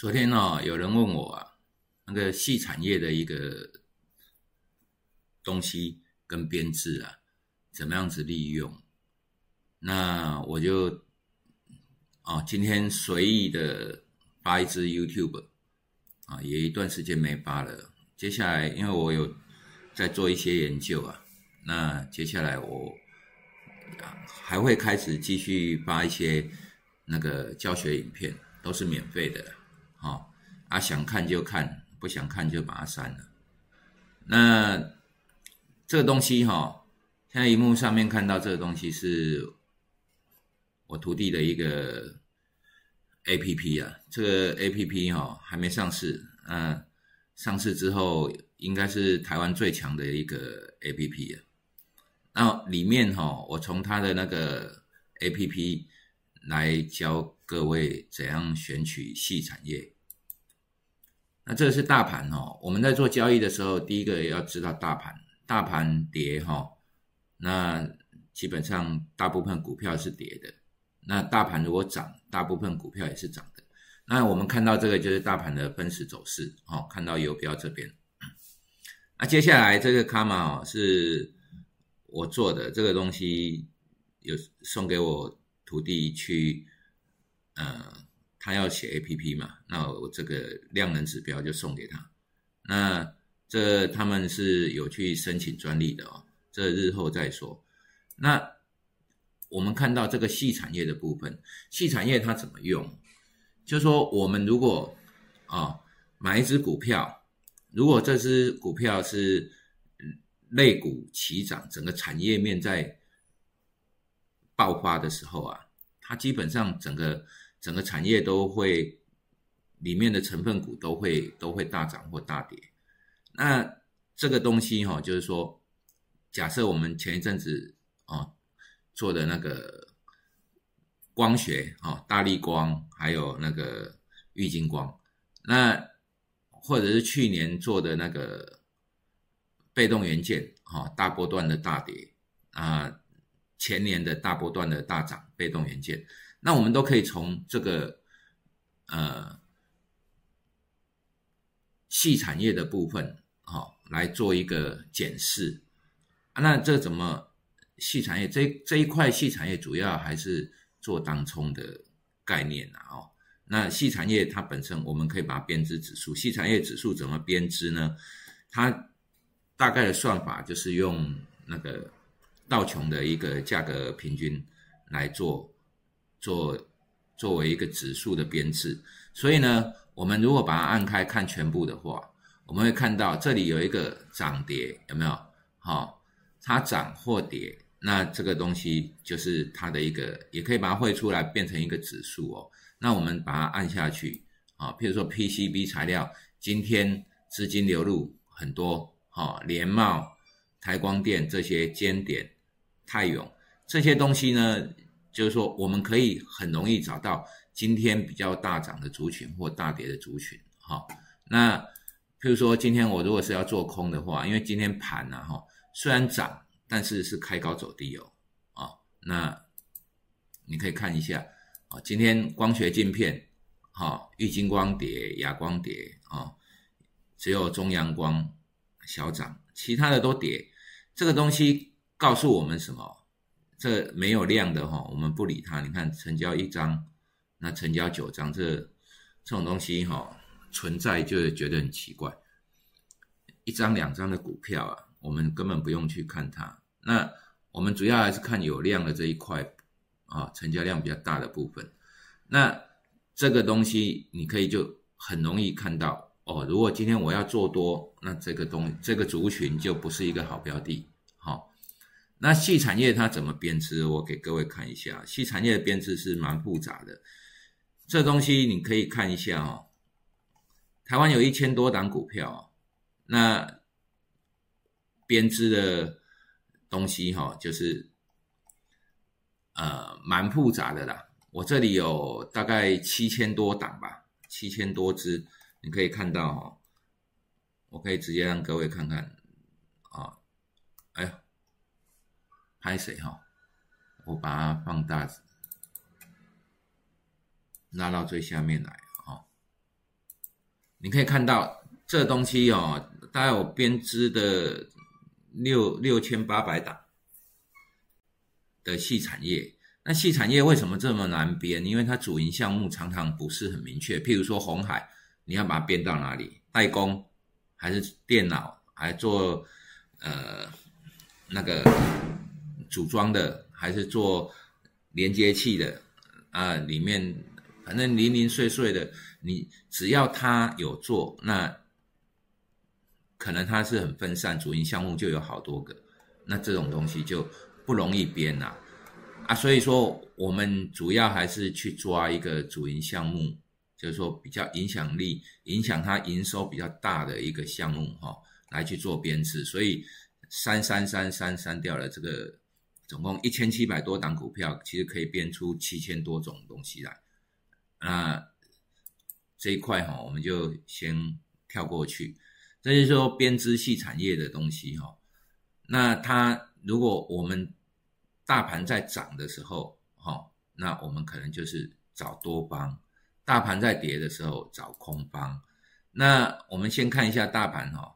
昨天呢，有人问我啊，那个细产业的一个东西跟编制啊，怎么样子利用？那我就啊，今天随意的发一支 YouTube 啊，也一段时间没发了。接下来，因为我有在做一些研究啊，那接下来我还会开始继续发一些那个教学影片，都是免费的。啊，想看就看，不想看就把它删了。那这个东西哈，现在荧幕上面看到这个东西是我徒弟的一个 A P P 啊，这个 A P P 哈还没上市，嗯，上市之后应该是台湾最强的一个 A P P 啊。那里面哈，我从他的那个 A P P 来教。各位怎样选取细产业？那这是大盘哦。我们在做交易的时候，第一个要知道大盘，大盘跌哈，那基本上大部分股票是跌的。那大盘如果涨，大部分股票也是涨的。那我们看到这个就是大盘的分时走势哦，看到游标这边。那接下来这个卡玛是我做的，这个东西有送给我徒弟去。呃，他要写 A P P 嘛，那我这个量能指标就送给他。那这他们是有去申请专利的哦，这日后再说。那我们看到这个细产业的部分，细产业它怎么用？就是说，我们如果啊买一只股票，如果这只股票是类股齐涨，整个产业面在爆发的时候啊，它基本上整个。整个产业都会，里面的成分股都会都会大涨或大跌。那这个东西哈，就是说，假设我们前一阵子啊做的那个光学啊，大力光，还有那个玉金光，那或者是去年做的那个被动元件哈，大波段的大跌啊，前年的大波段的大涨，被动元件。那我们都可以从这个呃细产业的部分，哈，来做一个检视。那这怎么细产业这这一块细产业主要还是做当冲的概念啊？哦，那细产业它本身我们可以把它编织指数，细产业指数怎么编织呢？它大概的算法就是用那个道琼的一个价格平均来做。做作为一个指数的编制，所以呢，我们如果把它按开看全部的话，我们会看到这里有一个涨跌，有没有？好，它涨或跌，那这个东西就是它的一个，也可以把它绘出来变成一个指数哦。那我们把它按下去，啊，譬如说 PCB 材料，今天资金流入很多，哈，联茂、台光电这些尖点、泰永这些东西呢。就是说，我们可以很容易找到今天比较大涨的族群或大跌的族群，哈。那譬如说，今天我如果是要做空的话，因为今天盘呢，哈，虽然涨，但是是开高走低哦，啊，那你可以看一下，啊，今天光学镜片，哈，玉金光碟，亚光碟，啊，只有中阳光小涨，其他的都跌。这个东西告诉我们什么？这没有量的哈，我们不理它。你看成交一张，那成交九张，这这种东西哈存在就觉得很奇怪。一张两张的股票啊，我们根本不用去看它。那我们主要还是看有量的这一块啊，成交量比较大的部分。那这个东西你可以就很容易看到哦。如果今天我要做多，那这个东这个族群就不是一个好标的。那细产业它怎么编织？我给各位看一下，细产业的编织是蛮复杂的。这东西你可以看一下哦。台湾有一千多档股票，那编织的东西哈，就是呃蛮复杂的啦。我这里有大概七千多档吧，七千多只，你可以看到哈。我可以直接让各位看看啊，哎呀。拍谁哈？我把它放大，拉到最下面来啊。你可以看到这东西哦，大概有编织的六六千八百档的细产业。那细产业为什么这么难编？因为它主营项目常常不是很明确。譬如说红海，你要把它编到哪里？代工还是电脑？还做呃那个组装的？还是做连接器的？啊，里面反正零零碎碎的，你只要他有做，那可能他是很分散，主营项目就有好多个，那这种东西就不容易编呐，啊，所以说我们主要还是去抓一个主营项目，就是说比较影响力、影响它营收比较大的一个项目哈，来去做编制，所以删删删删删掉了这个。总共一千七百多档股票，其实可以编出七千多种东西来。那这一块哈，我们就先跳过去。这就是说编织系产业的东西哈。那它如果我们大盘在涨的时候哈，那我们可能就是找多方；大盘在跌的时候找空方。那我们先看一下大盘哈，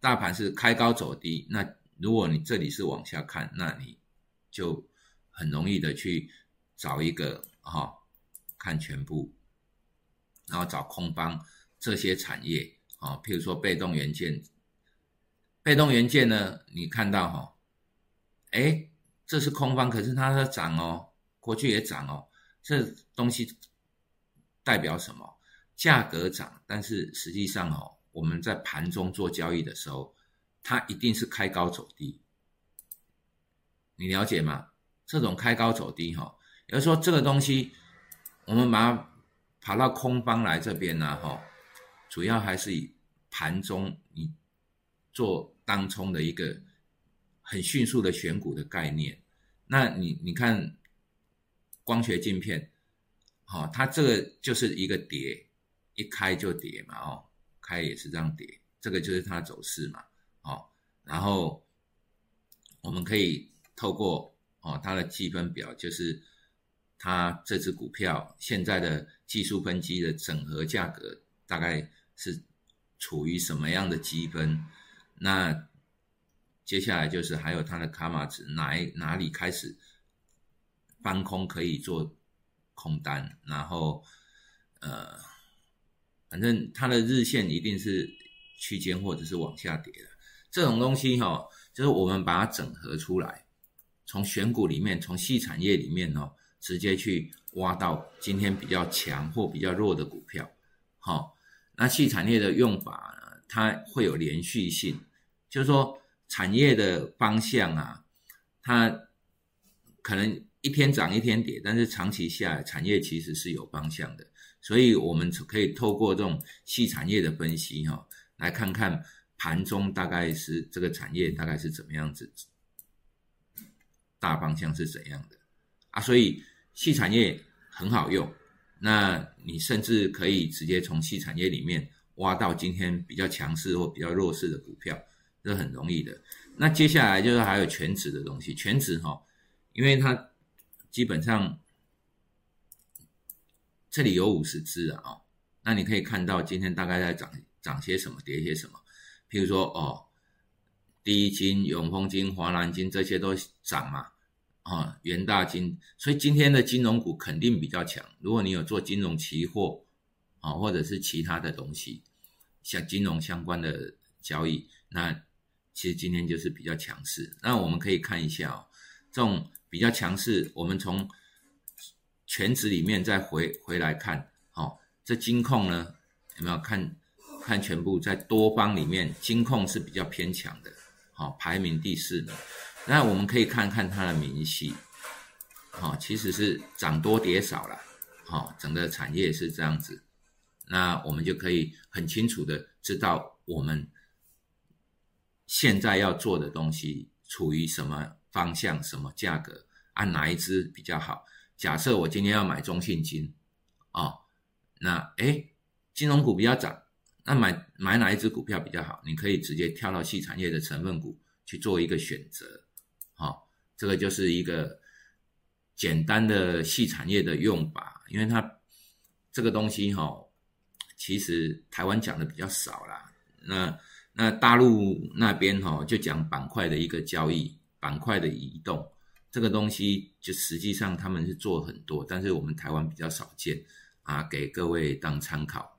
大盘是开高走低，那。如果你这里是往下看，那你就很容易的去找一个哈，看全部，然后找空方这些产业啊，譬如说被动元件，被动元件呢，你看到哈，哎，这是空方，可是它在涨哦，过去也涨哦，这东西代表什么？价格涨，但是实际上哦，我们在盘中做交易的时候。它一定是开高走低，你了解吗？这种开高走低，哈，也就是说这个东西，我们把它爬到空方来这边呢，哈，主要还是以盘中你做当冲的一个很迅速的选股的概念。那你你看光学镜片，好，它这个就是一个跌，一开就跌嘛，哦，开也是这样跌，这个就是它走势嘛。哦然后我们可以透过哦它的积分表，就是它这只股票现在的技术分析的整合价格大概是处于什么样的积分？那接下来就是还有它的卡玛值哪哪里开始翻空可以做空单，然后呃反正它的日线一定是区间或者是往下跌的。这种东西哈，就是我们把它整合出来，从选股里面，从细产业里面哦，直接去挖到今天比较强或比较弱的股票。好，那细产业的用法，它会有连续性，就是说产业的方向啊，它可能一天涨一天跌，但是长期下来，产业其实是有方向的。所以我们可以透过这种细产业的分析哈，来看看。盘中大概是这个产业大概是怎么样子，大方向是怎样的啊？所以细产业很好用，那你甚至可以直接从细产业里面挖到今天比较强势或比较弱势的股票，这很容易的。那接下来就是还有全指的东西，全指哈，因为它基本上这里有五十只啊，那你可以看到今天大概在涨涨些什么，跌些什么。譬如说哦，第一金、永丰金、华南金这些都涨嘛，啊，元大金，所以今天的金融股肯定比较强。如果你有做金融期货啊，或者是其他的东西，像金融相关的交易，那其实今天就是比较强势。那我们可以看一下哦，这种比较强势，我们从全指里面再回回来看，好，这金控呢有没有看？看全部在多方里面，金控是比较偏强的，好，排名第四名。那我们可以看看它的明细，好，其实是涨多跌少了，好，整个产业是这样子。那我们就可以很清楚的知道我们现在要做的东西处于什么方向、什么价格，按哪一支比较好。假设我今天要买中信金，哦，那诶金融股比较涨。那买买哪一只股票比较好？你可以直接跳到细产业的成分股去做一个选择，好，这个就是一个简单的细产业的用法，因为它这个东西哈，其实台湾讲的比较少啦。那那大陆那边哈就讲板块的一个交易，板块的移动，这个东西就实际上他们是做很多，但是我们台湾比较少见啊，给各位当参考。